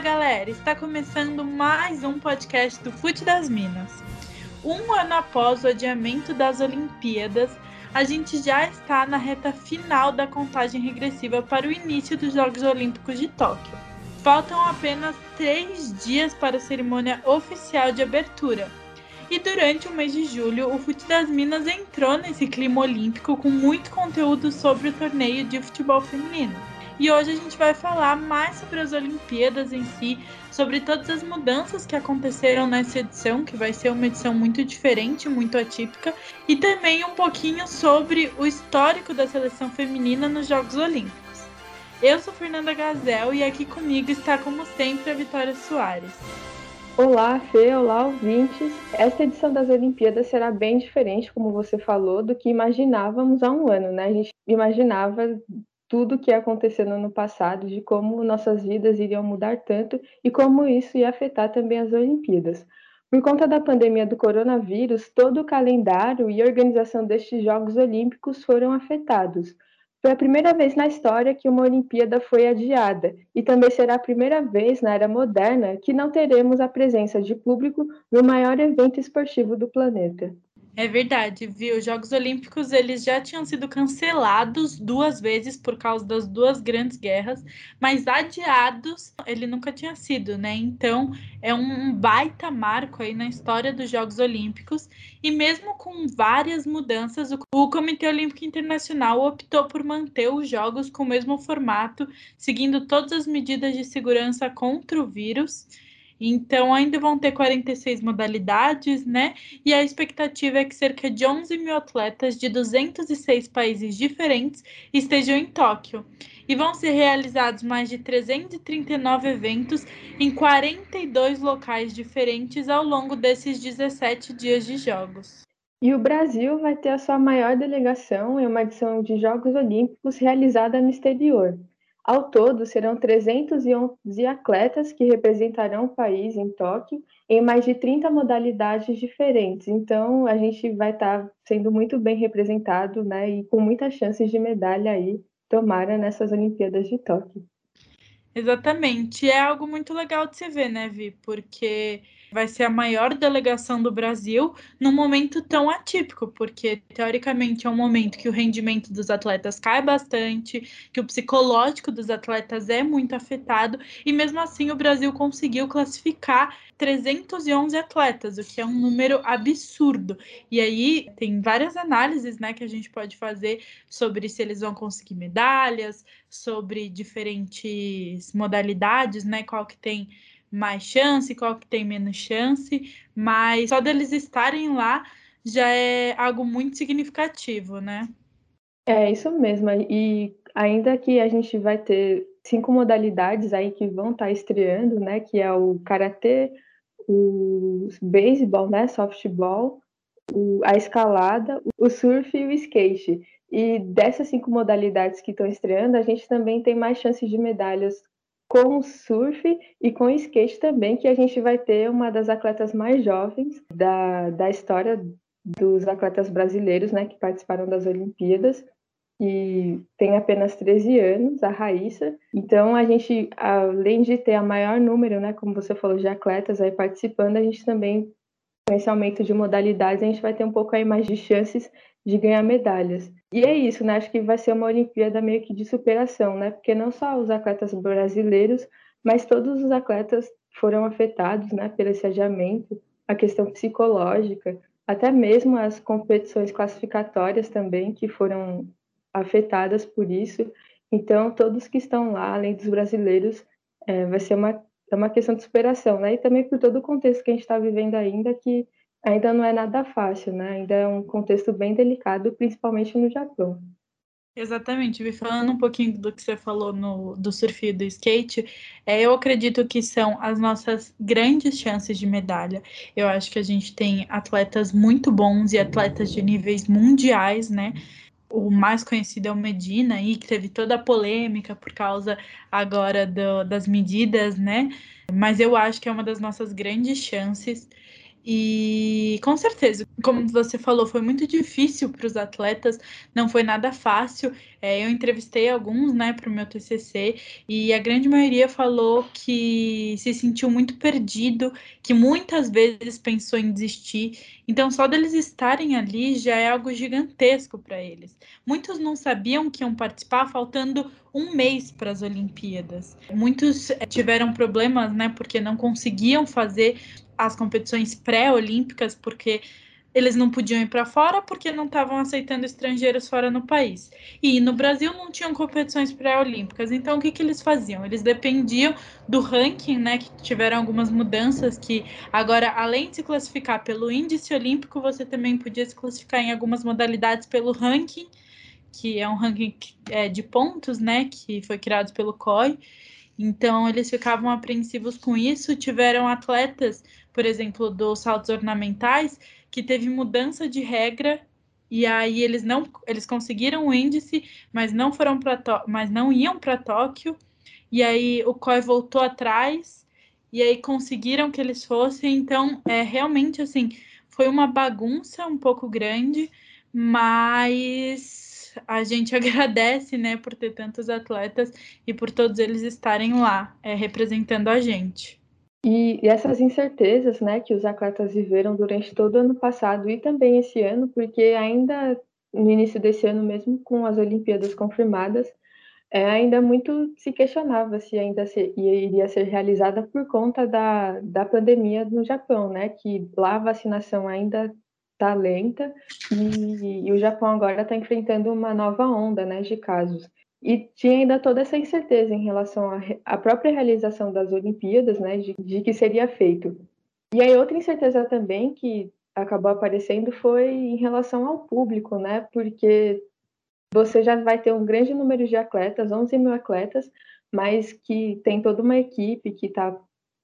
Galera, está começando mais um podcast do Fute das Minas. Um ano após o adiamento das Olimpíadas, a gente já está na reta final da contagem regressiva para o início dos Jogos Olímpicos de Tóquio. Faltam apenas três dias para a cerimônia oficial de abertura. E durante o mês de julho, o Fute das Minas entrou nesse clima olímpico com muito conteúdo sobre o torneio de futebol feminino. E hoje a gente vai falar mais sobre as Olimpíadas em si, sobre todas as mudanças que aconteceram nessa edição, que vai ser uma edição muito diferente, muito atípica, e também um pouquinho sobre o histórico da seleção feminina nos Jogos Olímpicos. Eu sou Fernanda Gazel e aqui comigo está, como sempre, a Vitória Soares. Olá, Fê, olá, ouvintes. Esta edição das Olimpíadas será bem diferente, como você falou, do que imaginávamos há um ano, né? A gente imaginava tudo o que aconteceu no ano passado, de como nossas vidas iriam mudar tanto e como isso ia afetar também as Olimpíadas. Por conta da pandemia do coronavírus, todo o calendário e organização destes Jogos Olímpicos foram afetados. Foi a primeira vez na história que uma Olimpíada foi adiada, e também será a primeira vez na era moderna que não teremos a presença de público no maior evento esportivo do planeta. É verdade, viu? Os Jogos Olímpicos eles já tinham sido cancelados duas vezes por causa das duas grandes guerras, mas adiados ele nunca tinha sido, né? Então é um baita marco aí na história dos Jogos Olímpicos e mesmo com várias mudanças, o Comitê Olímpico Internacional optou por manter os jogos com o mesmo formato, seguindo todas as medidas de segurança contra o vírus. Então, ainda vão ter 46 modalidades, né? E a expectativa é que cerca de 11 mil atletas de 206 países diferentes estejam em Tóquio. E vão ser realizados mais de 339 eventos em 42 locais diferentes ao longo desses 17 dias de jogos. E o Brasil vai ter a sua maior delegação em uma edição de Jogos Olímpicos realizada no exterior. Ao todo, serão 311 atletas que representarão o país em Tóquio em mais de 30 modalidades diferentes. Então, a gente vai estar tá sendo muito bem representado, né, e com muitas chances de medalha aí, tomara nessas Olimpíadas de Tóquio. Exatamente. É algo muito legal de se ver, né, Vi? Porque vai ser a maior delegação do Brasil num momento tão atípico, porque teoricamente é um momento que o rendimento dos atletas cai bastante, que o psicológico dos atletas é muito afetado, e mesmo assim o Brasil conseguiu classificar 311 atletas, o que é um número absurdo. E aí tem várias análises, né, que a gente pode fazer sobre se eles vão conseguir medalhas, sobre diferentes modalidades, né, qual que tem mais chance, qual que tem menos chance, mas só deles estarem lá já é algo muito significativo, né? É isso mesmo. E ainda que a gente vai ter cinco modalidades aí que vão estar tá estreando, né? Que é o karatê, o beisebol, né? Softball, o, a escalada, o surf e o skate. E dessas cinco modalidades que estão estreando, a gente também tem mais chances de medalhas com o surf e com o skate também, que a gente vai ter uma das atletas mais jovens da, da história dos atletas brasileiros, né, que participaram das Olimpíadas, e tem apenas 13 anos, a Raíssa. Então, a gente, além de ter a maior número, né, como você falou, de atletas aí participando, a gente também, com esse aumento de modalidades, a gente vai ter um pouco aí mais de chances de ganhar medalhas. E é isso, né? Acho que vai ser uma Olimpíada meio que de superação, né? Porque não só os atletas brasileiros, mas todos os atletas foram afetados, né, pelo esse adiamento, a questão psicológica, até mesmo as competições classificatórias também que foram afetadas por isso. Então, todos que estão lá, além dos brasileiros, é, vai ser uma, é uma questão de superação, né? E também por todo o contexto que a gente está vivendo ainda, que ainda não é nada fácil, né? Ainda é um contexto bem delicado, principalmente no Japão. Exatamente, me falando um pouquinho do que você falou no, do surf e do skate, é, eu acredito que são as nossas grandes chances de medalha. Eu acho que a gente tem atletas muito bons e atletas de níveis mundiais, né? O mais conhecido é o Medina, aí, que teve toda a polêmica por causa agora do, das medidas, né? Mas eu acho que é uma das nossas grandes chances. E com certeza, como você falou, foi muito difícil para os atletas, não foi nada fácil. É, eu entrevistei alguns, né, para o meu TCC, e a grande maioria falou que se sentiu muito perdido, que muitas vezes pensou em desistir. Então, só deles estarem ali já é algo gigantesco para eles. Muitos não sabiam que iam participar, faltando um mês para as Olimpíadas. Muitos é, tiveram problemas, né, porque não conseguiam fazer as competições pré-olímpicas, porque eles não podiam ir para fora porque não estavam aceitando estrangeiros fora no país. E no Brasil não tinham competições pré-olímpicas. Então o que, que eles faziam? Eles dependiam do ranking, né? Que tiveram algumas mudanças que agora, além de se classificar pelo índice olímpico, você também podia se classificar em algumas modalidades pelo ranking, que é um ranking é, de pontos, né? Que foi criado pelo COI. Então eles ficavam apreensivos com isso. Tiveram atletas por exemplo, dos saltos ornamentais, que teve mudança de regra e aí eles não eles conseguiram o índice, mas não foram para mas não iam para Tóquio. E aí o COI voltou atrás e aí conseguiram que eles fossem. Então, é realmente assim, foi uma bagunça um pouco grande, mas a gente agradece, né, por ter tantos atletas e por todos eles estarem lá, é, representando a gente. E, e essas incertezas, né, que os atletas viveram durante todo o ano passado e também esse ano, porque ainda no início desse ano mesmo, com as Olimpíadas confirmadas, é, ainda muito se questionava se ainda se, iria ser realizada por conta da, da pandemia no Japão, né? Que lá a vacinação ainda está lenta e, e, o Japão agora está enfrentando uma nova onda, né, de casos. E tinha ainda toda essa incerteza em relação à própria realização das Olimpíadas, né, de, de que seria feito. E aí outra incerteza também que acabou aparecendo foi em relação ao público, né, porque você já vai ter um grande número de atletas, 11 mil atletas, mas que tem toda uma equipe que está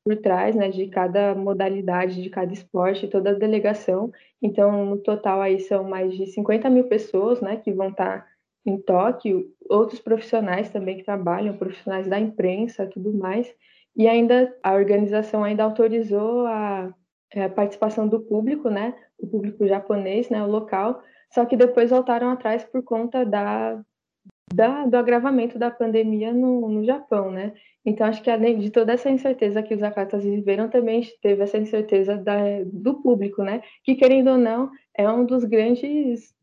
por trás, né, de cada modalidade, de cada esporte, toda a delegação. Então, no total aí são mais de 50 mil pessoas, né, que vão estar tá em Tóquio, outros profissionais também que trabalham, profissionais da imprensa, tudo mais, e ainda a organização ainda autorizou a, é, a participação do público, né, o público japonês, né, o local, só que depois voltaram atrás por conta da, da do agravamento da pandemia no, no Japão, né? Então acho que além de toda essa incerteza que os atletas viveram, também teve essa incerteza da, do público, né? Que querendo ou não é um dos grandes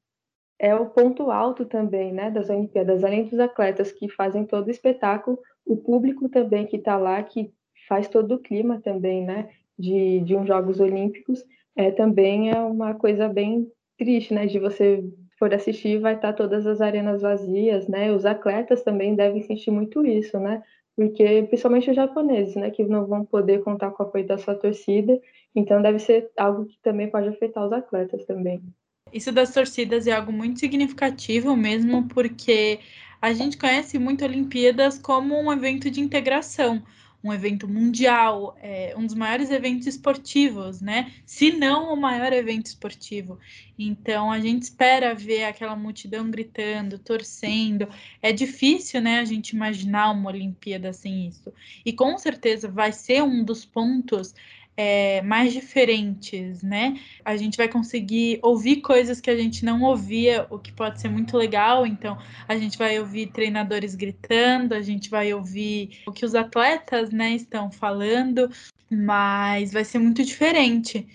é o ponto alto também, né, das Olimpíadas. Além dos atletas que fazem todo o espetáculo, o público também que está lá, que faz todo o clima também, né, de, de uns Jogos Olímpicos, é, também é uma coisa bem triste, né, de você for assistir vai estar tá todas as arenas vazias, né, os atletas também devem sentir muito isso, né, porque principalmente os japoneses, né, que não vão poder contar com o apoio da sua torcida, então deve ser algo que também pode afetar os atletas também. Isso das torcidas é algo muito significativo mesmo, porque a gente conhece muito Olimpíadas como um evento de integração, um evento mundial, é, um dos maiores eventos esportivos, né? Se não o maior evento esportivo. Então a gente espera ver aquela multidão gritando, torcendo. É difícil, né, a gente imaginar uma Olimpíada sem isso. E com certeza vai ser um dos pontos é, mais diferentes, né? A gente vai conseguir ouvir coisas que a gente não ouvia, o que pode ser muito legal. Então, a gente vai ouvir treinadores gritando, a gente vai ouvir o que os atletas, né, estão falando, mas vai ser muito diferente.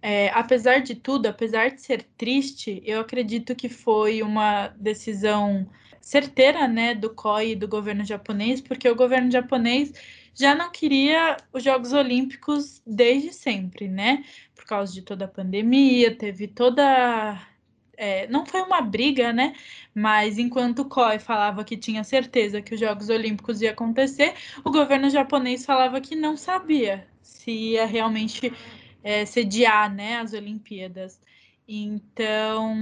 É, apesar de tudo, apesar de ser triste, eu acredito que foi uma decisão certeira, né, do COI e do governo japonês, porque o governo japonês já não queria os Jogos Olímpicos desde sempre, né? Por causa de toda a pandemia, teve toda. É, não foi uma briga, né? Mas enquanto o COI falava que tinha certeza que os Jogos Olímpicos ia acontecer, o governo japonês falava que não sabia se ia realmente é, sediar né, as Olimpíadas. Então,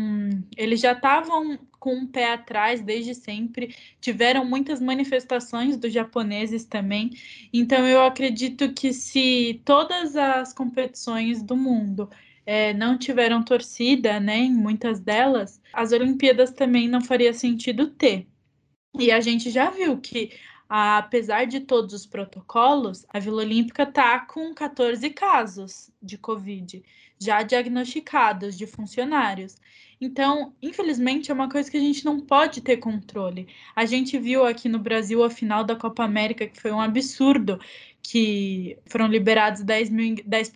eles já estavam com um pé atrás desde sempre, tiveram muitas manifestações dos japoneses também. Então, eu acredito que se todas as competições do mundo é, não tiveram torcida, né, em muitas delas, as Olimpíadas também não faria sentido ter. E a gente já viu que apesar de todos os protocolos, a Vila Olímpica está com 14 casos de Covid já diagnosticados de funcionários. Então, infelizmente, é uma coisa que a gente não pode ter controle. A gente viu aqui no Brasil a final da Copa América, que foi um absurdo, que foram liberados 10%, mil, 10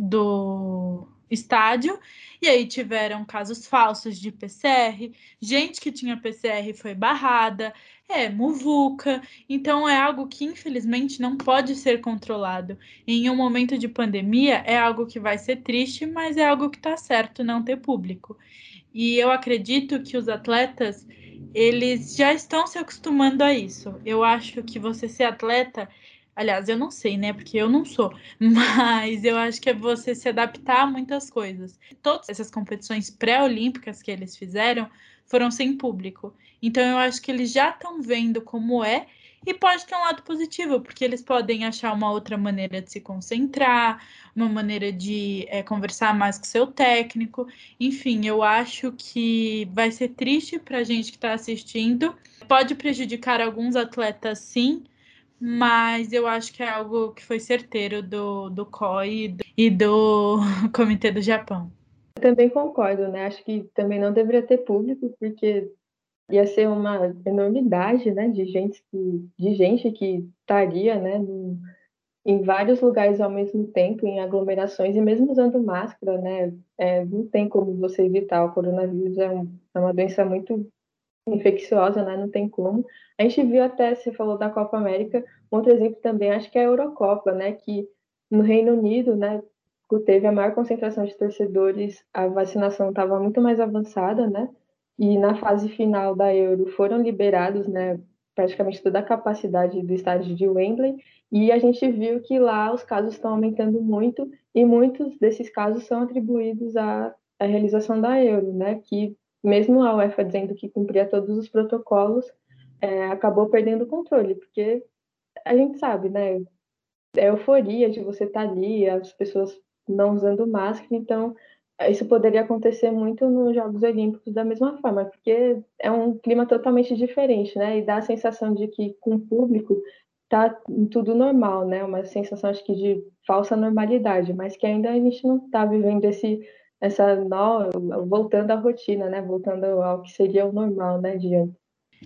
do estádio, e aí tiveram casos falsos de PCR, gente que tinha PCR foi barrada, é muvuca, então é algo que infelizmente não pode ser controlado. Em um momento de pandemia é algo que vai ser triste, mas é algo que está certo não ter público. E eu acredito que os atletas eles já estão se acostumando a isso. Eu acho que você ser atleta Aliás, eu não sei, né? Porque eu não sou. Mas eu acho que é você se adaptar a muitas coisas. Todas essas competições pré-olímpicas que eles fizeram foram sem público. Então eu acho que eles já estão vendo como é e pode ter um lado positivo, porque eles podem achar uma outra maneira de se concentrar, uma maneira de é, conversar mais com seu técnico. Enfim, eu acho que vai ser triste para a gente que está assistindo. Pode prejudicar alguns atletas, sim, mas eu acho que é algo que foi certeiro do, do COI e do Comitê do Japão. Também concordo, né? Acho que também não deveria ter público, porque ia ser uma enormidade, né, de gente que, de gente que estaria, né, no, em vários lugares ao mesmo tempo, em aglomerações, e mesmo usando máscara, né, é, não tem como você evitar. O coronavírus é, um, é uma doença muito infecciosa, né? Não tem como. A gente viu até, você falou da Copa América, outro exemplo também, acho que é a Eurocopa, né? Que no Reino Unido, né? Teve a maior concentração de torcedores, a vacinação estava muito mais avançada, né? E na fase final da Euro foram liberados, né? Praticamente toda a capacidade do estádio de Wembley, e a gente viu que lá os casos estão aumentando muito, e muitos desses casos são atribuídos à, à realização da Euro, né? Que mesmo a UEFA dizendo que cumpria todos os protocolos, é, acabou perdendo o controle, porque a gente sabe, né? É euforia de você estar tá ali, as pessoas não usando máscara, então isso poderia acontecer muito nos Jogos Olímpicos da mesma forma, porque é um clima totalmente diferente, né? E dá a sensação de que com o público tá tudo normal, né? Uma sensação acho que de falsa normalidade, mas que ainda a gente não está vivendo esse essa no, voltando à rotina, né? Voltando ao que seria o normal, né, de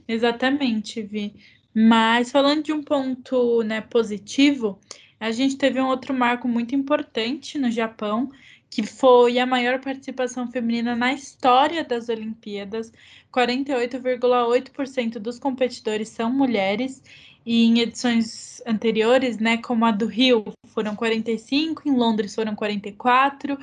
Exatamente, Vi. Mas falando de um ponto, né, positivo, a gente teve um outro marco muito importante no Japão, que foi a maior participação feminina na história das Olimpíadas. 48,8% dos competidores são mulheres e em edições anteriores, né, como a do Rio, foram 45, em Londres foram 44,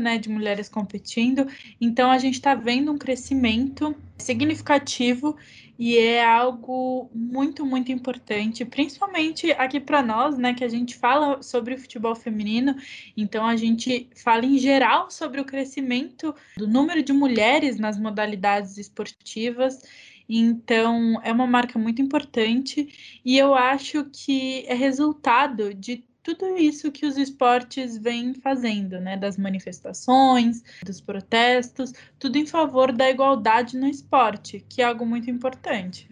né, de mulheres competindo. Então a gente está vendo um crescimento significativo e é algo muito, muito importante, principalmente aqui para nós, né, que a gente fala sobre o futebol feminino, então a gente fala em geral sobre o crescimento do número de mulheres nas modalidades esportivas. Então, é uma marca muito importante e eu acho que é resultado de tudo isso que os esportes vêm fazendo, né? Das manifestações, dos protestos, tudo em favor da igualdade no esporte, que é algo muito importante.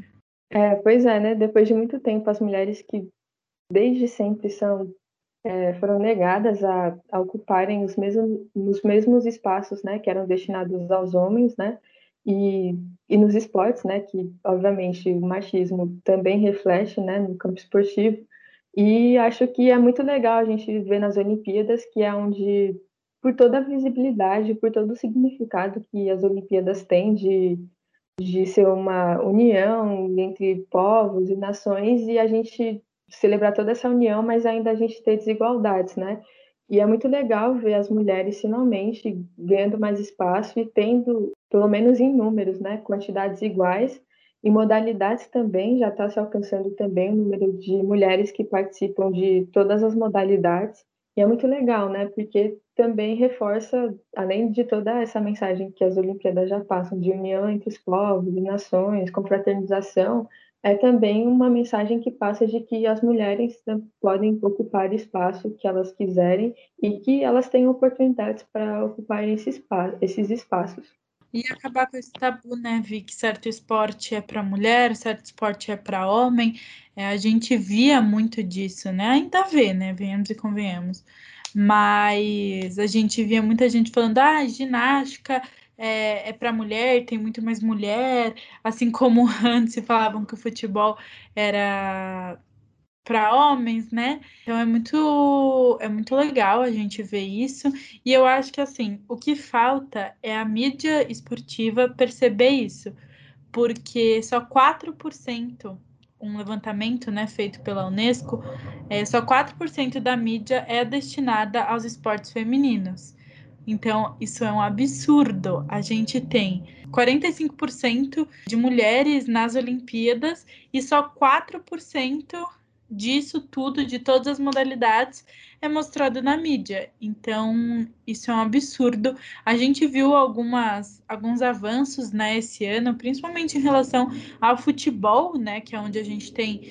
É, pois é, né? Depois de muito tempo, as mulheres que desde sempre são é, foram negadas a, a ocuparem os mesmos, os mesmos espaços, né? Que eram destinados aos homens, né? E, e nos esportes, né? Que obviamente o machismo também reflete, né? No campo esportivo e acho que é muito legal a gente ver nas Olimpíadas, que é onde, por toda a visibilidade, por todo o significado que as Olimpíadas têm de, de ser uma união entre povos e nações, e a gente celebrar toda essa união, mas ainda a gente ter desigualdades, né? E é muito legal ver as mulheres finalmente ganhando mais espaço e tendo, pelo menos em números, né, quantidades iguais em modalidades também já está se alcançando também o número de mulheres que participam de todas as modalidades. E é muito legal, né? Porque também reforça, além de toda essa mensagem que as Olimpíadas já passam de união entre os povos e nações, confraternização, é também uma mensagem que passa de que as mulheres podem ocupar espaço que elas quiserem e que elas têm oportunidades para ocupar esses espaços. E acabar com esse tabu, né, Vi, que certo esporte é para mulher, certo esporte é para homem. É, a gente via muito disso, né? Ainda vê, né? Venhamos e convenhamos. Mas a gente via muita gente falando, ah, ginástica é, é para mulher, tem muito mais mulher, assim como antes falavam que o futebol era para homens, né? Então é muito é muito legal a gente ver isso. E eu acho que assim, o que falta é a mídia esportiva perceber isso, porque só 4% um levantamento né, feito pela Unesco, é, só 4% da mídia é destinada aos esportes femininos. Então, isso é um absurdo. A gente tem 45% de mulheres nas Olimpíadas e só 4% disso tudo, de todas as modalidades, é mostrado na mídia. Então, isso é um absurdo. A gente viu algumas, alguns avanços né, esse ano, principalmente em relação ao futebol, né, que é onde a gente tem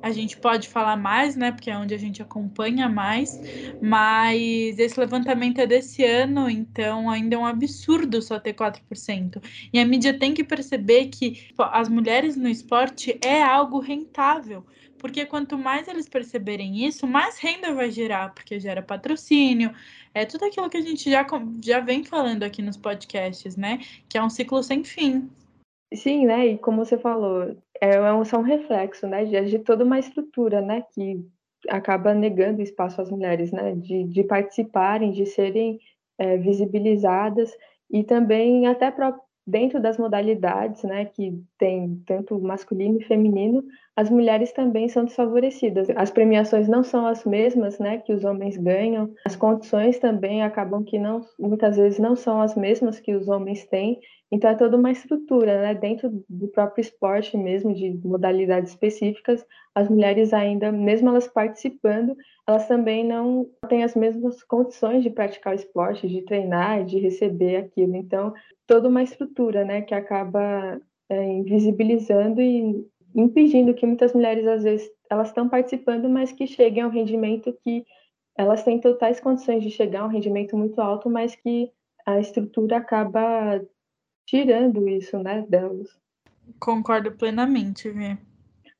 a gente pode falar mais, né? Porque é onde a gente acompanha mais, mas esse levantamento é desse ano, então ainda é um absurdo só ter 4%. E a mídia tem que perceber que as mulheres no esporte é algo rentável. Porque quanto mais eles perceberem isso, mais renda vai gerar, porque gera patrocínio, é tudo aquilo que a gente já, já vem falando aqui nos podcasts, né? Que é um ciclo sem fim. Sim, né? E como você falou, é um, são um reflexo, né? De, de toda uma estrutura, né? Que acaba negando espaço às mulheres, né? De, de participarem, de serem é, visibilizadas e também até dentro das modalidades, né, que tem tanto masculino e feminino, as mulheres também são desfavorecidas. As premiações não são as mesmas, né, que os homens ganham. As condições também acabam que não, muitas vezes não são as mesmas que os homens têm. Então é toda uma estrutura, né, dentro do próprio esporte mesmo, de modalidades específicas, as mulheres ainda, mesmo elas participando, elas também não têm as mesmas condições de praticar o esporte, de treinar, de receber aquilo. Então toda uma estrutura, né, que acaba é, invisibilizando e impedindo que muitas mulheres às vezes elas estão participando, mas que cheguem ao rendimento que elas têm totais condições de chegar a um rendimento muito alto, mas que a estrutura acaba tirando isso, né, delas. Concordo plenamente, Vê.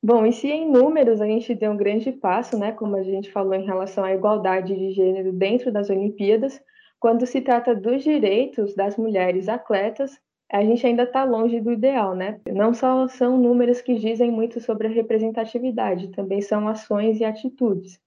Bom, e se em números a gente deu um grande passo, né, como a gente falou em relação à igualdade de gênero dentro das Olimpíadas, quando se trata dos direitos das mulheres atletas, a gente ainda está longe do ideal, né? Não só são números que dizem muito sobre a representatividade, também são ações e atitudes.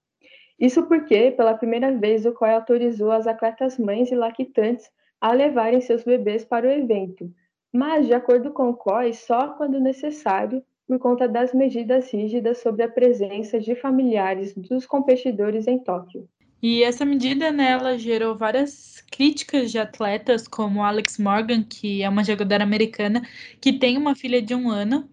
Isso porque, pela primeira vez, o COI autorizou as atletas mães e lactantes a levarem seus bebês para o evento, mas, de acordo com o COI, só quando necessário, por conta das medidas rígidas sobre a presença de familiares dos competidores em Tóquio. E essa medida, né, gerou várias críticas de atletas, como Alex Morgan, que é uma jogadora americana, que tem uma filha de um ano,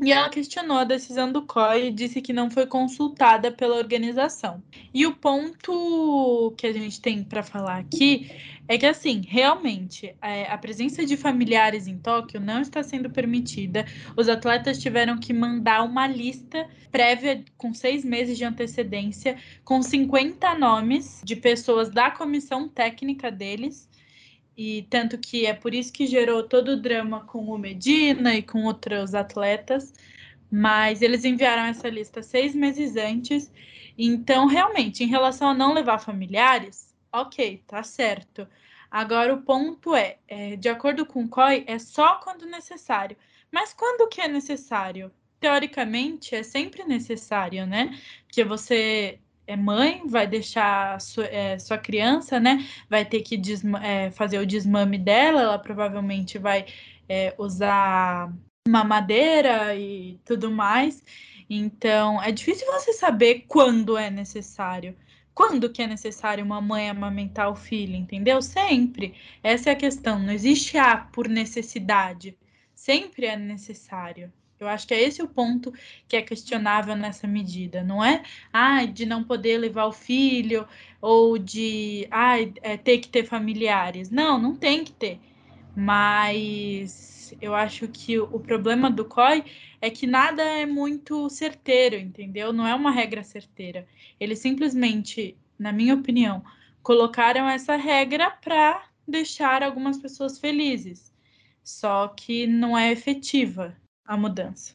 e ela questionou a decisão do COI e disse que não foi consultada pela organização. E o ponto que a gente tem para falar aqui é que, assim, realmente, é, a presença de familiares em Tóquio não está sendo permitida. Os atletas tiveram que mandar uma lista prévia com seis meses de antecedência, com 50 nomes de pessoas da comissão técnica deles e tanto que é por isso que gerou todo o drama com o Medina e com outros atletas. Mas eles enviaram essa lista seis meses antes. Então, realmente, em relação a não levar familiares, ok, tá certo. Agora, o ponto é, é de acordo com o COI, é só quando necessário. Mas quando que é necessário? Teoricamente, é sempre necessário, né? Porque você é mãe, vai deixar sua, é, sua criança, né? Vai ter que é, fazer o desmame dela, ela provavelmente vai é, usar mamadeira e tudo mais. Então, é difícil você saber quando é necessário. Quando que é necessário uma mãe amamentar o filho, entendeu? Sempre. Essa é a questão. Não existe A por necessidade. Sempre é necessário. Eu acho que é esse o ponto que é questionável nessa medida, não é? Ah, de não poder levar o filho ou de ah, é, ter que ter familiares. Não, não tem que ter. Mas eu acho que o, problema do COI é que nada é muito certeiro, entendeu? Não é uma regra certeira. Eles simplesmente, na minha opinião, colocaram essa regra para deixar algumas pessoas felizes só que não é efetiva a mudança.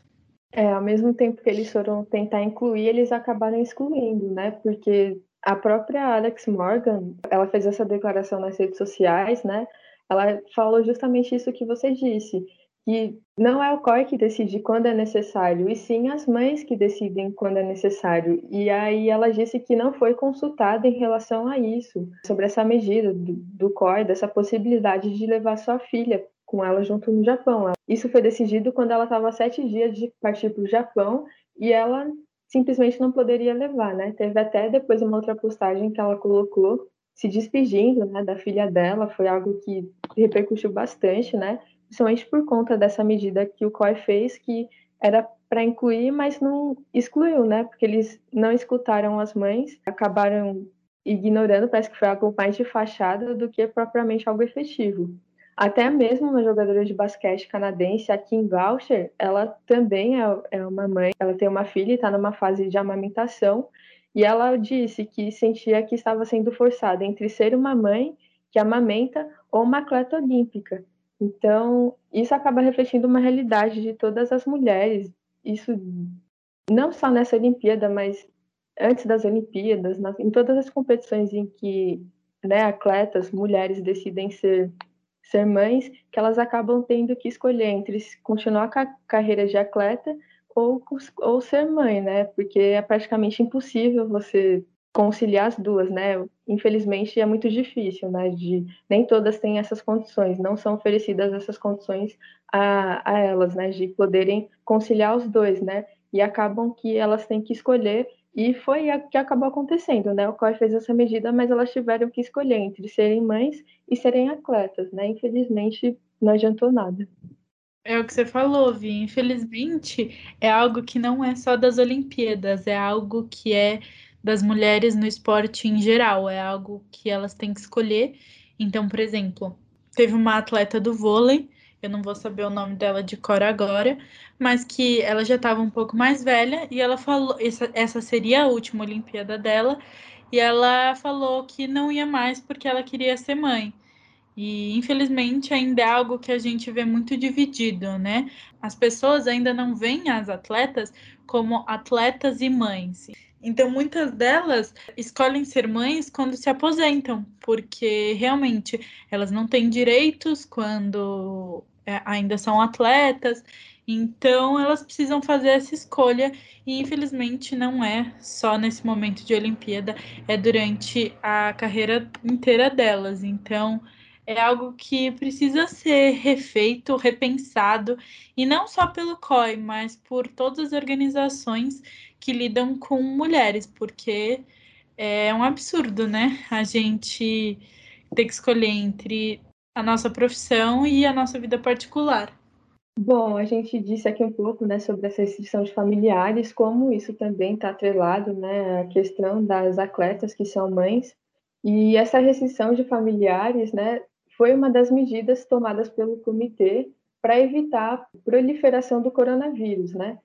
É, ao mesmo tempo que eles foram tentar incluir, eles acabaram excluindo, né? Porque a própria Alex Morgan, ela fez essa declaração nas redes sociais, né? Ela falou justamente isso que você disse, que não é o COI que decide quando é necessário, e sim as mães que decidem quando é necessário. E aí ela disse que não foi consultada em relação a isso, sobre essa medida do, do COI, dessa possibilidade de levar sua filha com ela junto no Japão. Isso foi decidido quando ela estava sete dias de partir para o Japão e ela simplesmente não poderia levar, né? Teve até depois uma outra postagem que ela colocou se despedindo, né, da filha dela, foi algo que repercutiu bastante, né? Principalmente por conta dessa medida que o COI fez, que era para incluir, mas não excluiu, né? Porque eles não escutaram as mães, acabaram ignorando, parece que foi algo mais de fachada do que propriamente algo efetivo. Até mesmo uma jogadora de basquete canadense, a Kim Voucher, ela também é, é uma mãe, ela tem uma filha e está numa fase de amamentação, e ela disse que sentia que estava sendo forçada entre ser uma mãe que amamenta ou uma atleta olímpica. Então, isso acaba refletindo uma realidade de todas as mulheres, isso não só nessa Olimpíada, mas antes das Olimpíadas, em todas as competições em que né, atletas, mulheres decidem ser ser mães, que elas acabam tendo que escolher entre continuar com a carreira de atleta ou, ou ser mãe, né? Porque é praticamente impossível você conciliar as duas, né? Infelizmente é muito difícil, né? De nem todas têm essas condições, não são oferecidas essas condições a, a elas, né? De poderem conciliar os dois, né? E acabam que elas têm que escolher e foi o que acabou acontecendo, né? O COI fez essa medida, mas elas tiveram que escolher entre serem mães e serem atletas, né? Infelizmente, não adiantou nada. É o que você falou, Vi. Infelizmente, é algo que não é só das Olimpíadas, é algo que é das mulheres no esporte em geral, é algo que elas têm que escolher. Então, por exemplo, teve uma atleta do vôlei eu não vou saber o nome dela de cor agora, mas que ela já estava um pouco mais velha e ela falou, essa, essa seria a última Olimpíada dela, e ela falou que não ia mais porque ela queria ser mãe. E infelizmente ainda é algo que a gente vê muito dividido, né? As pessoas ainda não veem as atletas como atletas e mães. Então, muitas delas escolhem ser mães quando se aposentam, porque realmente elas não têm direitos quando é, ainda são atletas, então elas precisam fazer essa escolha e infelizmente não é só nesse momento de Olimpíada, é durante a carreira inteira delas. Então é algo que precisa ser refeito, repensado, e não só pelo COI, mas por todas as organizações que lidam com mulheres, porque é um absurdo, né? A gente ter que escolher entre a nossa profissão e a nossa vida particular. Bom, a gente disse aqui um pouco né, sobre essa restrição de familiares, como isso também está atrelado né, à questão das atletas que são mães. E essa restrição de familiares né, foi uma das medidas tomadas pelo comitê para evitar a proliferação do coronavírus. Né?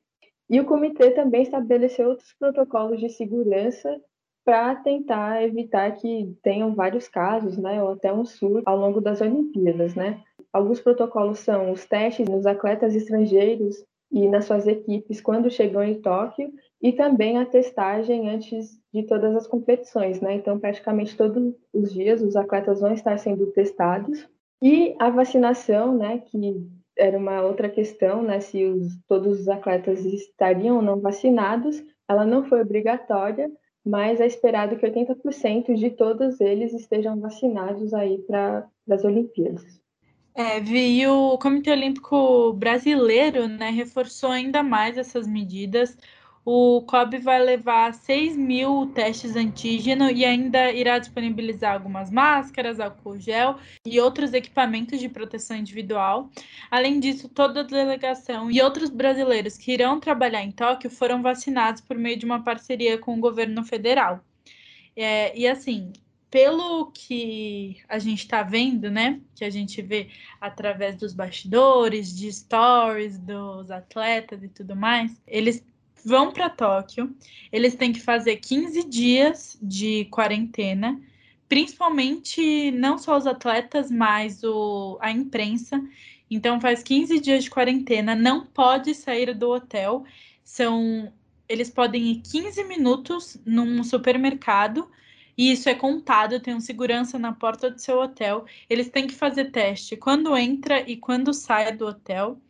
E o comitê também estabeleceu outros protocolos de segurança para tentar evitar que tenham vários casos, né, ou até um surto ao longo das Olimpíadas, né? Alguns protocolos são os testes nos atletas estrangeiros e nas suas equipes quando chegam em Tóquio e também a testagem antes de todas as competições, né? Então, praticamente todos os dias os atletas vão estar sendo testados e a vacinação, né, que era uma outra questão, né, se os, todos os atletas estariam ou não vacinados, ela não foi obrigatória, mas é esperado que 80% de todos eles estejam vacinados aí para as Olimpíadas. É, vi o Comitê Olímpico Brasileiro, né, reforçou ainda mais essas medidas o COB vai levar 6 mil testes antígeno e ainda irá disponibilizar algumas máscaras, álcool gel e outros equipamentos de proteção individual. Além disso, toda a delegação e outros brasileiros que irão trabalhar em Tóquio foram vacinados por meio de uma parceria com o governo federal. É, e assim, pelo que a gente está vendo, né? Que a gente vê através dos bastidores, de stories dos atletas e tudo mais, eles vão para Tóquio, eles têm que fazer 15 dias de quarentena, principalmente não só os atletas, mas o, a imprensa. Então faz 15 dias de quarentena, não pode sair do hotel. São eles podem ir 15 minutos num supermercado e isso é contado, tem um segurança na porta do seu hotel. Eles têm que fazer teste quando entra e quando sai do hotel.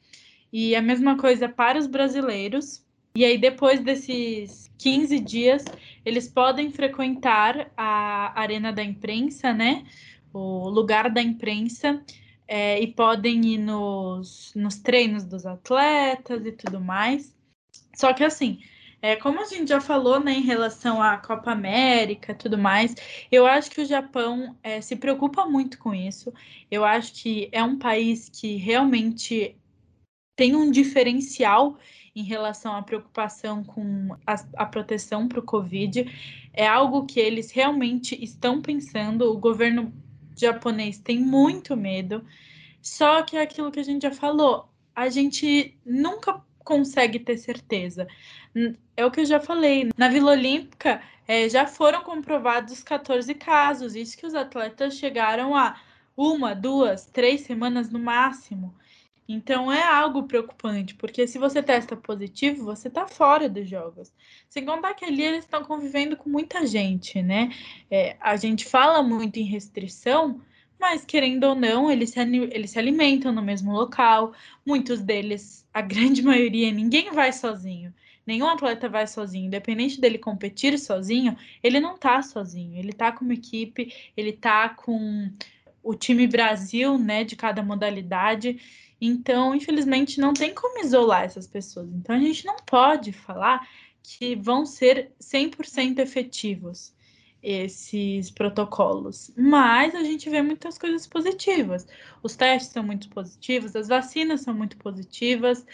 E a mesma coisa para os brasileiros. E aí, depois desses 15 dias, eles podem frequentar a arena da imprensa, né? O lugar da imprensa. É, e podem ir nos, nos treinos dos atletas e tudo mais. Só que assim, é, como a gente já falou, né, em relação à Copa América e tudo mais, eu acho que o Japão é, se preocupa muito com isso. Eu acho que é um país que realmente tem um diferencial em relação à preocupação com a, a proteção para o Covid. É algo que eles realmente estão pensando. O governo japonês tem muito medo. Só que é aquilo que a gente já falou, a gente nunca consegue ter certeza. É o que eu já falei. Na Vila Olímpica é, já foram comprovados 14 casos. Isso que os atletas chegaram a uma, duas, três semanas no máximo. Então é algo preocupante, porque se você testa positivo, você tá fora dos jogos. Sem contar que ali eles estão convivendo com muita gente, né? É, a gente fala muito em restrição, mas querendo ou não, eles se, eles se alimentam no mesmo local. Muitos deles, a grande maioria, ninguém vai sozinho. Nenhum atleta vai sozinho, independente dele competir sozinho, ele não tá sozinho, ele tá com uma equipe, ele tá com o time Brasil, né, de cada modalidade. Então, infelizmente, não tem como isolar essas pessoas. Então, a gente não pode falar que vão ser 100% efetivos esses protocolos. Mas a gente vê muitas coisas positivas. Os testes são muito positivos, as vacinas são muito positivas.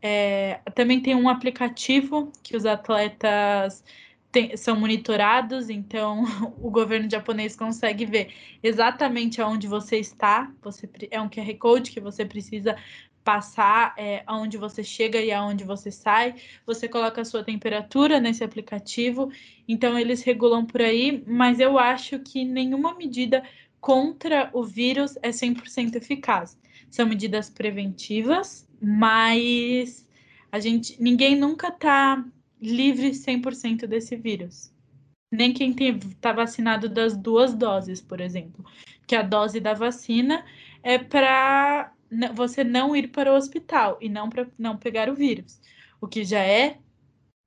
É, também tem um aplicativo que os atletas tem, são monitorados, então o governo japonês consegue ver exatamente aonde você está. Você é um QR Code que você precisa passar é, aonde você chega e aonde você sai. Você coloca a sua temperatura nesse aplicativo, então eles regulam por aí, mas eu acho que nenhuma medida contra o vírus é 100% eficaz. São medidas preventivas, mas a gente, ninguém nunca está livre 100% desse vírus. Nem quem está vacinado das duas doses, por exemplo. Que a dose da vacina é para você não ir para o hospital e não para não pegar o vírus. O que já é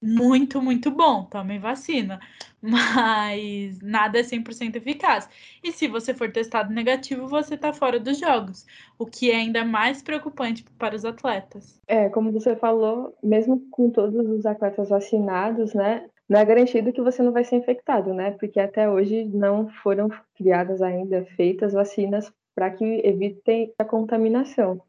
muito, muito bom. Tomem vacina. Mas nada é 100% eficaz. E se você for testado negativo, você está fora dos jogos. O que é ainda mais preocupante para os atletas. É, como você falou, mesmo com todos os atletas vacinados, né? Não é garantido que você não vai ser infectado, né? Porque até hoje não foram criadas ainda, feitas vacinas para que evitem a contaminação.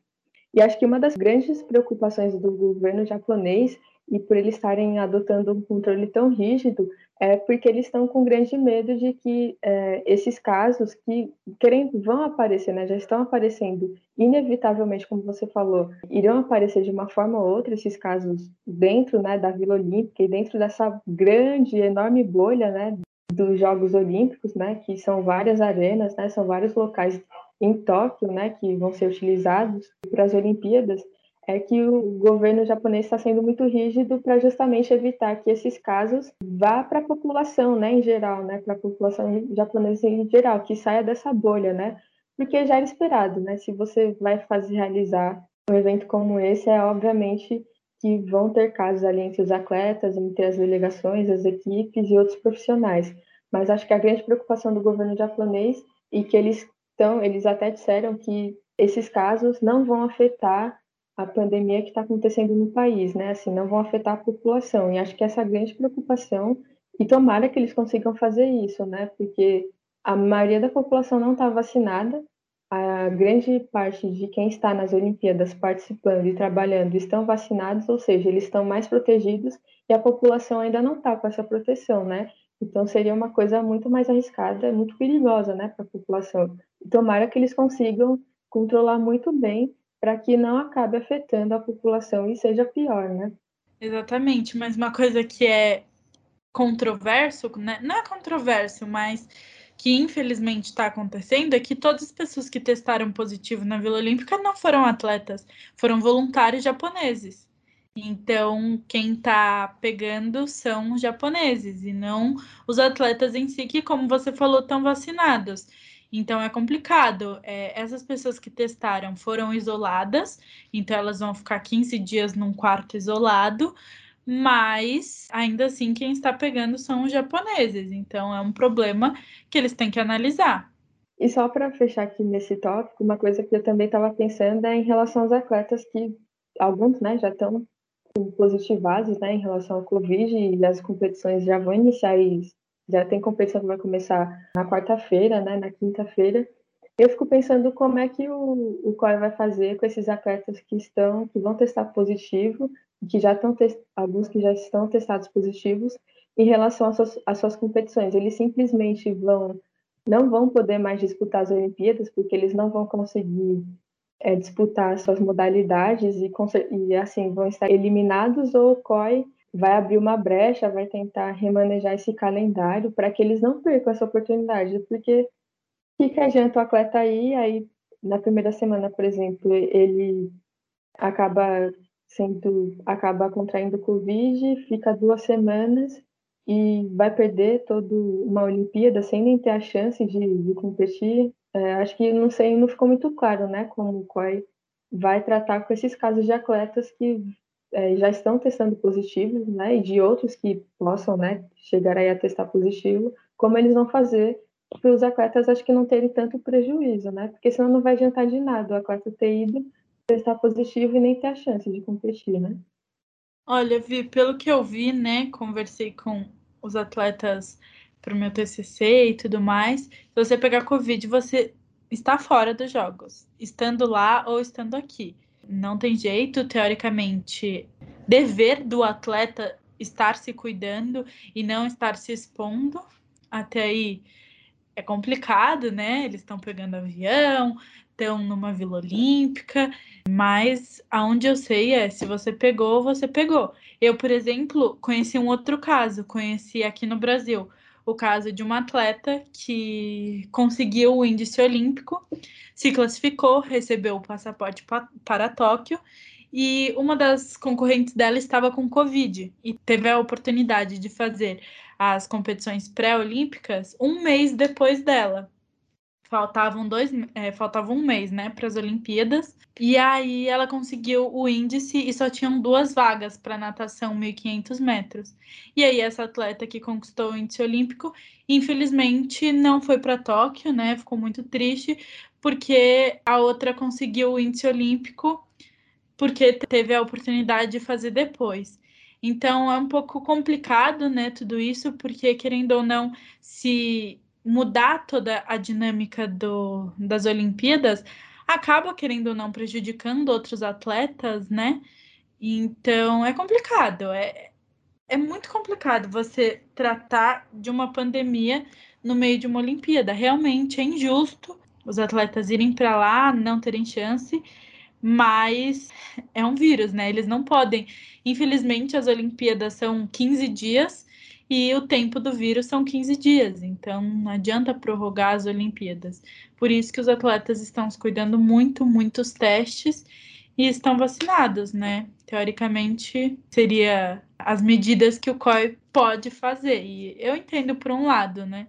E acho que uma das grandes preocupações do governo japonês e por eles estarem adotando um controle tão rígido é porque eles estão com grande medo de que é, esses casos que querem, vão aparecer, né, já estão aparecendo inevitavelmente, como você falou, irão aparecer de uma forma ou outra esses casos dentro né, da Vila Olímpica e dentro dessa grande, enorme bolha né, dos Jogos Olímpicos, né, que são várias arenas, né, são vários locais em Tóquio, né, que vão ser utilizados para as Olimpíadas, é que o governo japonês está sendo muito rígido para justamente evitar que esses casos vá para a população, né, em geral, né, para a população japonesa em geral, que saia dessa bolha, né, porque já era esperado, né, se você vai fazer realizar um evento como esse, é obviamente que vão ter casos ali entre os atletas, entre as delegações, as equipes e outros profissionais. Mas acho que a grande preocupação do governo japonês e que eles então, eles até disseram que esses casos não vão afetar a pandemia que está acontecendo no país, né? Assim, não vão afetar a população. E acho que essa é a grande preocupação, e tomara que eles consigam fazer isso, né? Porque a maioria da população não está vacinada, a grande parte de quem está nas Olimpíadas participando e trabalhando estão vacinados, ou seja, eles estão mais protegidos e a população ainda não está com essa proteção, né? Então seria uma coisa muito mais arriscada, muito perigosa, né, para a população. E tomara que eles consigam controlar muito bem para que não acabe afetando a população e seja pior, né? Exatamente, mas uma coisa que é controverso, né? não é controverso, mas que infelizmente está acontecendo é que todas as pessoas que testaram positivo na Vila Olímpica não foram atletas, foram voluntários japoneses. Então, quem está pegando são os japoneses e não os atletas em si, que, como você falou, estão vacinados. Então, é complicado. É, essas pessoas que testaram foram isoladas, então elas vão ficar 15 dias num quarto isolado, mas ainda assim quem está pegando são os japoneses. Então, é um problema que eles têm que analisar. E só para fechar aqui nesse tópico, uma coisa que eu também estava pensando é em relação aos atletas que alguns né, já estão positivados né, em relação ao Covid e as competições já vão iniciar e já tem competição que vai começar na quarta-feira, né, na quinta-feira. Eu fico pensando como é que o, o COI vai fazer com esses atletas que estão, que vão testar positivo, que já estão alguns que já estão testados positivos em relação às suas, às suas competições. Eles simplesmente vão não vão poder mais disputar as Olimpíadas porque eles não vão conseguir é, disputar suas modalidades e, e, assim vão estar eliminados ou o COI vai abrir uma brecha, vai tentar remanejar esse calendário para que eles não percam essa oportunidade, porque o que, que adianta o atleta aí, aí na primeira semana, por exemplo, ele acaba sendo acaba contraindo Covid, fica duas semanas e vai perder toda uma Olimpíada sem nem ter a chance de, de competir. É, acho que não sei, não ficou muito claro, né, como o COI vai tratar com esses casos de atletas que é, já estão testando positivo, né, e de outros que possam, né, chegar aí a testar positivo, como eles vão fazer para os atletas, acho que não terem tanto prejuízo, né, porque senão não vai adiantar de nada o atleta ter ido testar positivo e nem ter a chance de competir, né. Olha, Vi, pelo que eu vi, né, conversei com os atletas para o meu TCC e tudo mais. Se você pegar Covid, você está fora dos jogos, estando lá ou estando aqui. Não tem jeito, teoricamente, dever do atleta estar se cuidando e não estar se expondo. Até aí é complicado, né? Eles estão pegando avião, estão numa Vila Olímpica, mas aonde eu sei é se você pegou, você pegou. Eu, por exemplo, conheci um outro caso, conheci aqui no Brasil o caso de uma atleta que conseguiu o índice olímpico, se classificou, recebeu o passaporte pa para Tóquio e uma das concorrentes dela estava com Covid e teve a oportunidade de fazer as competições pré-olímpicas um mês depois dela faltavam dois, é, faltava um mês, né, para as Olimpíadas. E aí ela conseguiu o índice e só tinham duas vagas para natação 1.500 metros. E aí essa atleta que conquistou o índice olímpico, infelizmente não foi para Tóquio, né? Ficou muito triste porque a outra conseguiu o índice olímpico porque teve a oportunidade de fazer depois. Então é um pouco complicado, né, tudo isso, porque querendo ou não, se mudar toda a dinâmica do, das Olimpíadas, acaba, querendo ou não, prejudicando outros atletas, né? Então é complicado, é, é muito complicado você tratar de uma pandemia no meio de uma Olimpíada. Realmente é injusto os atletas irem para lá, não terem chance, mas é um vírus, né? Eles não podem. Infelizmente, as Olimpíadas são 15 dias e o tempo do vírus são 15 dias, então não adianta prorrogar as Olimpíadas. Por isso que os atletas estão se cuidando muito, muitos testes e estão vacinados, né? Teoricamente, seria as medidas que o COI pode fazer. E eu entendo por um lado, né?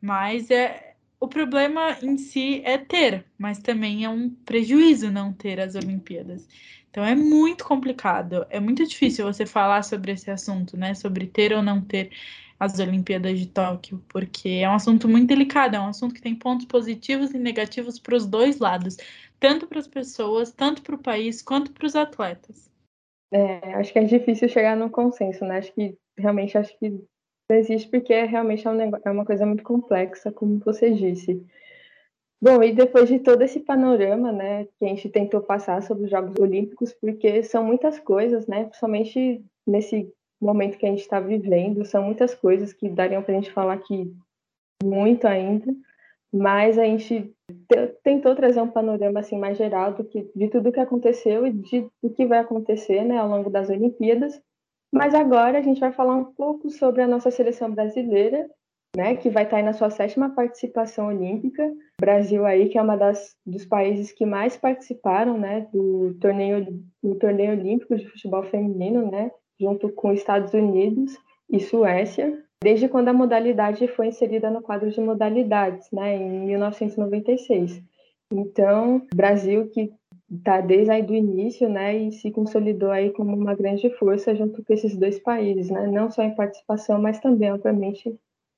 Mas é o problema em si é ter, mas também é um prejuízo não ter as Olimpíadas. Então é muito complicado, é muito difícil você falar sobre esse assunto, né? Sobre ter ou não ter as Olimpíadas de Tóquio, porque é um assunto muito delicado, é um assunto que tem pontos positivos e negativos para os dois lados, tanto para as pessoas, tanto para o país, quanto para os atletas. É, acho que é difícil chegar no consenso, né? Acho que realmente acho que existe porque é, realmente é, um negócio, é uma coisa muito complexa, como você disse. Bom, e depois de todo esse panorama, né, que a gente tentou passar sobre os Jogos Olímpicos, porque são muitas coisas, né, principalmente nesse momento que a gente está vivendo, são muitas coisas que dariam para a gente falar aqui muito ainda, mas a gente tentou trazer um panorama assim mais geral do que, de tudo que aconteceu e de, do que vai acontecer, né, ao longo das Olimpíadas. Mas agora a gente vai falar um pouco sobre a nossa seleção brasileira né, que vai estar na sua sétima participação olímpica. Brasil aí, que é uma das dos países que mais participaram, né, do torneio do torneio olímpico de futebol feminino, né, junto com Estados Unidos e Suécia, desde quando a modalidade foi inserida no quadro de modalidades, né, em 1996. Então, Brasil que está desde aí do início, né, e se consolidou aí como uma grande força junto com esses dois países, né, não só em participação, mas também, obviamente,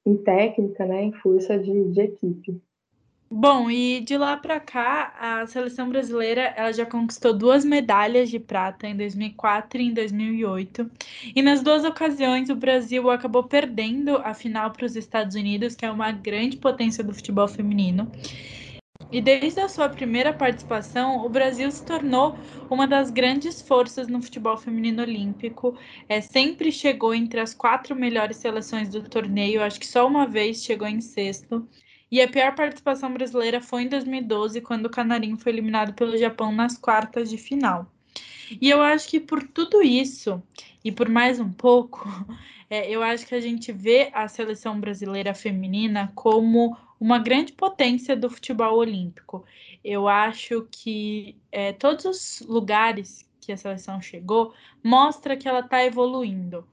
em técnica, né, em força de, de equipe. Bom, e de lá para cá, a seleção brasileira ela já conquistou duas medalhas de prata em 2004 e em 2008. E nas duas ocasiões, o Brasil acabou perdendo a final para os Estados Unidos, que é uma grande potência do futebol feminino. E desde a sua primeira participação, o Brasil se tornou uma das grandes forças no futebol feminino olímpico. É, sempre chegou entre as quatro melhores seleções do torneio, acho que só uma vez chegou em sexto. E a pior participação brasileira foi em 2012, quando o Canarinho foi eliminado pelo Japão nas quartas de final. E eu acho que por tudo isso, e por mais um pouco, é, eu acho que a gente vê a seleção brasileira feminina como uma grande potência do futebol olímpico. Eu acho que é, todos os lugares que a seleção chegou mostra que ela está evoluindo.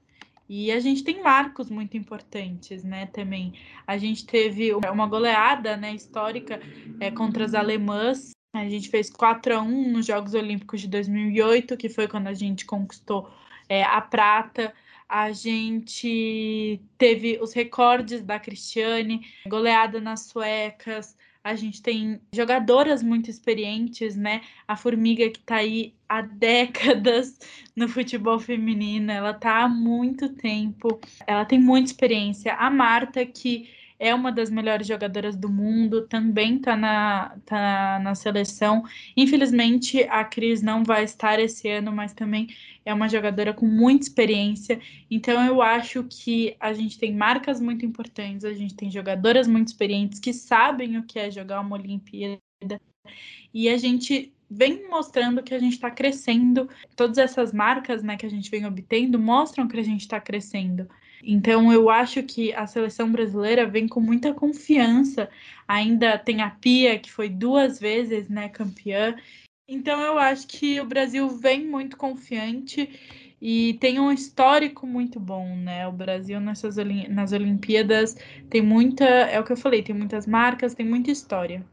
E a gente tem marcos muito importantes, né? Também a gente teve uma goleada, né, histórica é, contra as alemãs. A gente fez 4 a 1 nos Jogos Olímpicos de 2008, que foi quando a gente conquistou é, a prata. A gente teve os recordes da Cristiane, goleada nas suecas, a gente tem jogadoras muito experientes, né? A Formiga que está aí há décadas no futebol feminino, ela está há muito tempo, ela tem muita experiência. A Marta, que é uma das melhores jogadoras do mundo, também está na, tá na seleção. Infelizmente, a Cris não vai estar esse ano, mas também é uma jogadora com muita experiência. Então, eu acho que a gente tem marcas muito importantes, a gente tem jogadoras muito experientes que sabem o que é jogar uma Olimpíada. E a gente vem mostrando que a gente está crescendo. Todas essas marcas né, que a gente vem obtendo mostram que a gente está crescendo. Então eu acho que a seleção brasileira vem com muita confiança. Ainda tem a Pia, que foi duas vezes né, campeã. Então eu acho que o Brasil vem muito confiante e tem um histórico muito bom, né? O Brasil nessas nas Olimpíadas tem muita, é o que eu falei, tem muitas marcas, tem muita história.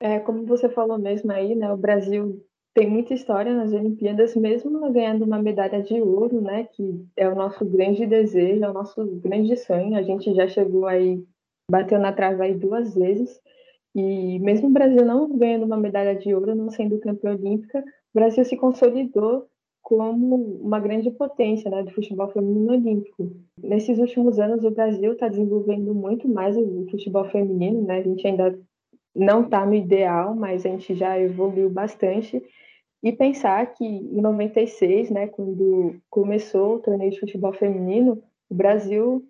É, como você falou mesmo aí, né? O Brasil tem muita história nas Olimpíadas, mesmo ganhando uma medalha de ouro, né? Que é o nosso grande desejo, é o nosso grande sonho. A gente já chegou aí, bateu na trave aí duas vezes. E mesmo o Brasil não ganhando uma medalha de ouro, não sendo campeã olímpica, o Brasil se consolidou como uma grande potência né, do futebol feminino olímpico. Nesses últimos anos, o Brasil está desenvolvendo muito mais o futebol feminino, né? A gente ainda não está no ideal, mas a gente já evoluiu bastante. E pensar que em 96, né, quando começou o torneio de futebol feminino, o Brasil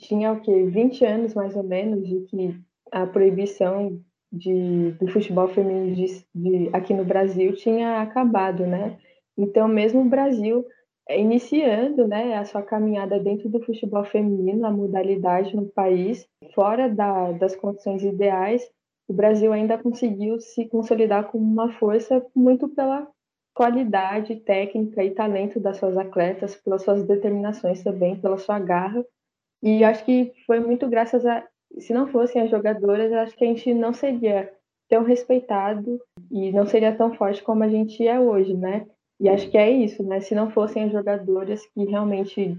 tinha o quê? 20 anos mais ou menos de que a proibição de, do futebol feminino de, de, aqui no Brasil tinha acabado, né? Então, mesmo o Brasil iniciando né, a sua caminhada dentro do futebol feminino, a modalidade no país, fora da, das condições ideais, o Brasil ainda conseguiu se consolidar como uma força muito pela qualidade técnica e talento das suas atletas, pelas suas determinações também, pela sua garra. E acho que foi muito graças a, se não fossem as jogadoras, acho que a gente não seria tão respeitado e não seria tão forte como a gente é hoje, né? E acho que é isso, né? Se não fossem as jogadoras que realmente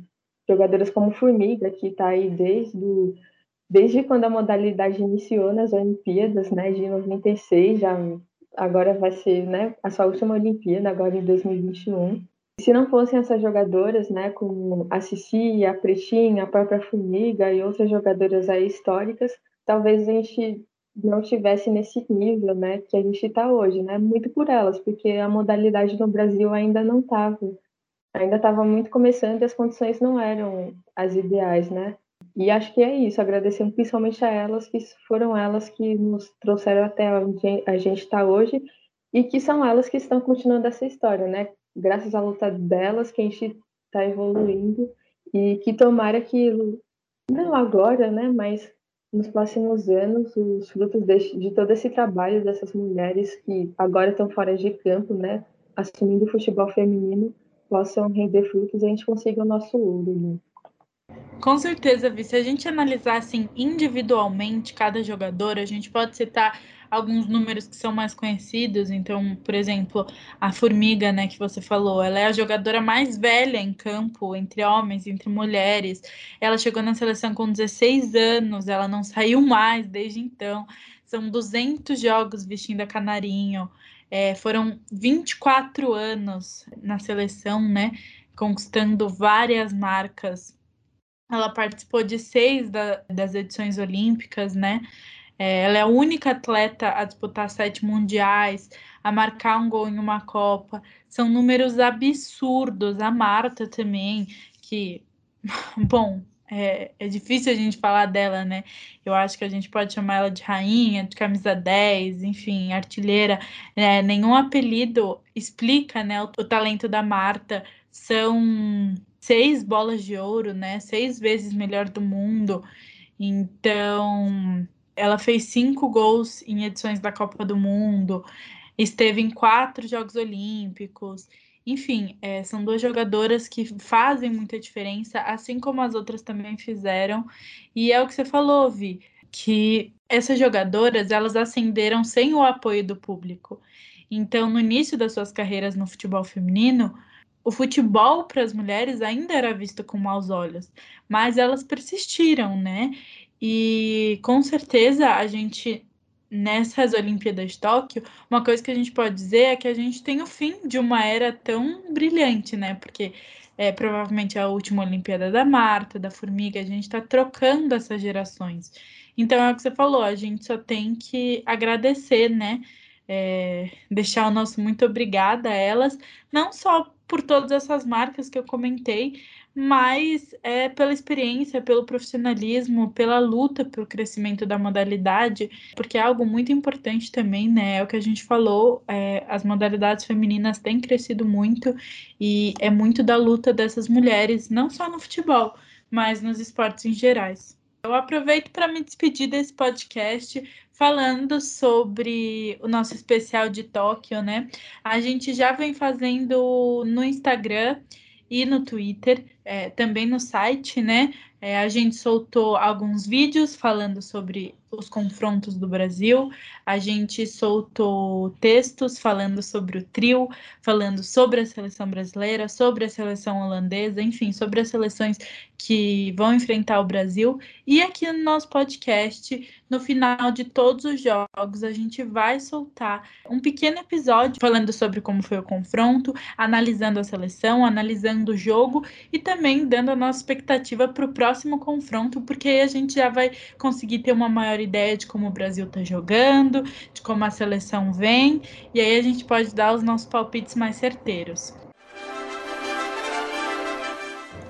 jogadoras como Formiga, que está aí desde o desde quando a modalidade iniciou nas Olimpíadas, né, de 96, já agora vai ser, né, a sua última Olimpíada, agora em 2021. Se não fossem essas jogadoras, né, como a Cici, a Pretinha, a própria Formiga e outras jogadoras aí históricas, talvez a gente não tivesse nesse nível, né, que a gente está hoje, né, muito por elas, porque a modalidade no Brasil ainda não estava, ainda estava muito começando e as condições não eram as ideais, né. E acho que é isso, agradecendo principalmente a elas, que foram elas que nos trouxeram até onde a gente está hoje e que são elas que estão continuando essa história, né? Graças à luta delas que a gente está evoluindo e que tomara que não agora, né, mas nos próximos anos, os frutos de, de todo esse trabalho dessas mulheres que agora estão fora de campo, né, assumindo o futebol feminino, possam render frutos e a gente consiga o nosso ouro. Né? Com certeza, Vi. Se a gente analisar assim individualmente cada jogador, a gente pode citar alguns números que são mais conhecidos. Então, por exemplo, a Formiga, né, que você falou, ela é a jogadora mais velha em campo, entre homens, entre mulheres. Ela chegou na seleção com 16 anos, ela não saiu mais desde então. São 200 jogos vestindo a canarinho. É, foram 24 anos na seleção, né? Conquistando várias marcas. Ela participou de seis da, das edições olímpicas, né? É, ela é a única atleta a disputar sete mundiais, a marcar um gol em uma Copa. São números absurdos. A Marta também, que, bom, é, é, difícil a gente falar dela, né? Eu acho que a gente pode chamar ela de rainha, de camisa 10, enfim, artilheira. É, nenhum apelido explica né, o, o talento da Marta. São seis bolas de ouro, né? Seis vezes melhor do mundo. Então, ela fez cinco gols em edições da Copa do Mundo, esteve em quatro Jogos Olímpicos. Enfim, é, são duas jogadoras que fazem muita diferença, assim como as outras também fizeram. E é o que você falou, Vi, que essas jogadoras elas ascenderam sem o apoio do público. Então, no início das suas carreiras no futebol feminino, o futebol para as mulheres ainda era visto com maus olhos, mas elas persistiram, né? E com certeza a gente, nessas Olimpíadas de Tóquio, uma coisa que a gente pode dizer é que a gente tem o fim de uma era tão brilhante, né? Porque é provavelmente a última Olimpíada da Marta, da Formiga, a gente está trocando essas gerações. Então é o que você falou, a gente só tem que agradecer, né? É, deixar o nosso muito obrigada a elas, não só por todas essas marcas que eu comentei, mas é pela experiência, pelo profissionalismo, pela luta pelo crescimento da modalidade, porque é algo muito importante também, né? É o que a gente falou, é, as modalidades femininas têm crescido muito e é muito da luta dessas mulheres, não só no futebol, mas nos esportes em gerais. Eu aproveito para me despedir desse podcast falando sobre o nosso especial de Tóquio, né? A gente já vem fazendo no Instagram e no Twitter, é, também no site, né? É, a gente soltou alguns vídeos falando sobre os confrontos do Brasil, a gente soltou textos falando sobre o trio, falando sobre a seleção brasileira, sobre a seleção holandesa, enfim, sobre as seleções que vão enfrentar o Brasil. E aqui no nosso podcast, no final de todos os jogos, a gente vai soltar um pequeno episódio falando sobre como foi o confronto, analisando a seleção, analisando o jogo e também dando a nossa expectativa para o próximo confronto, porque aí a gente já vai conseguir ter uma maior ideia de como o Brasil está jogando, de como a seleção vem, e aí a gente pode dar os nossos palpites mais certeiros.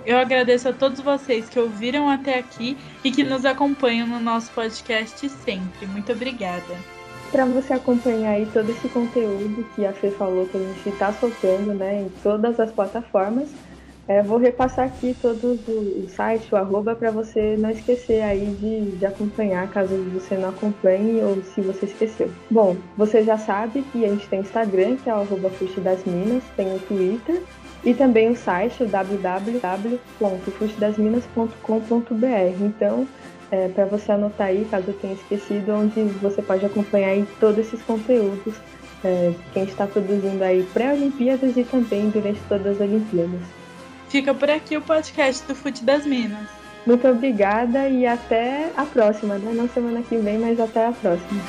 Eu agradeço a todos vocês que ouviram até aqui e que nos acompanham no nosso podcast sempre. Muito obrigada. Para você acompanhar aí todo esse conteúdo que a Fê falou que a gente está soltando né, em todas as plataformas, é, vou repassar aqui todos o, site, o arroba, para você não esquecer aí de, de acompanhar, caso você não acompanhe ou se você esqueceu. Bom, você já sabe que a gente tem Instagram, que é o arroba das Minas, tem o Twitter, e também o site www.fustedasminas.com.br. Então, é, para você anotar aí, caso tenha esquecido, onde você pode acompanhar aí todos esses conteúdos é, que a gente está produzindo aí pré-Olimpíadas e também durante todas as Olimpíadas. Fica por aqui o podcast do Fute das Minas. Muito obrigada e até a próxima, né? Não semana que vem, mas até a próxima.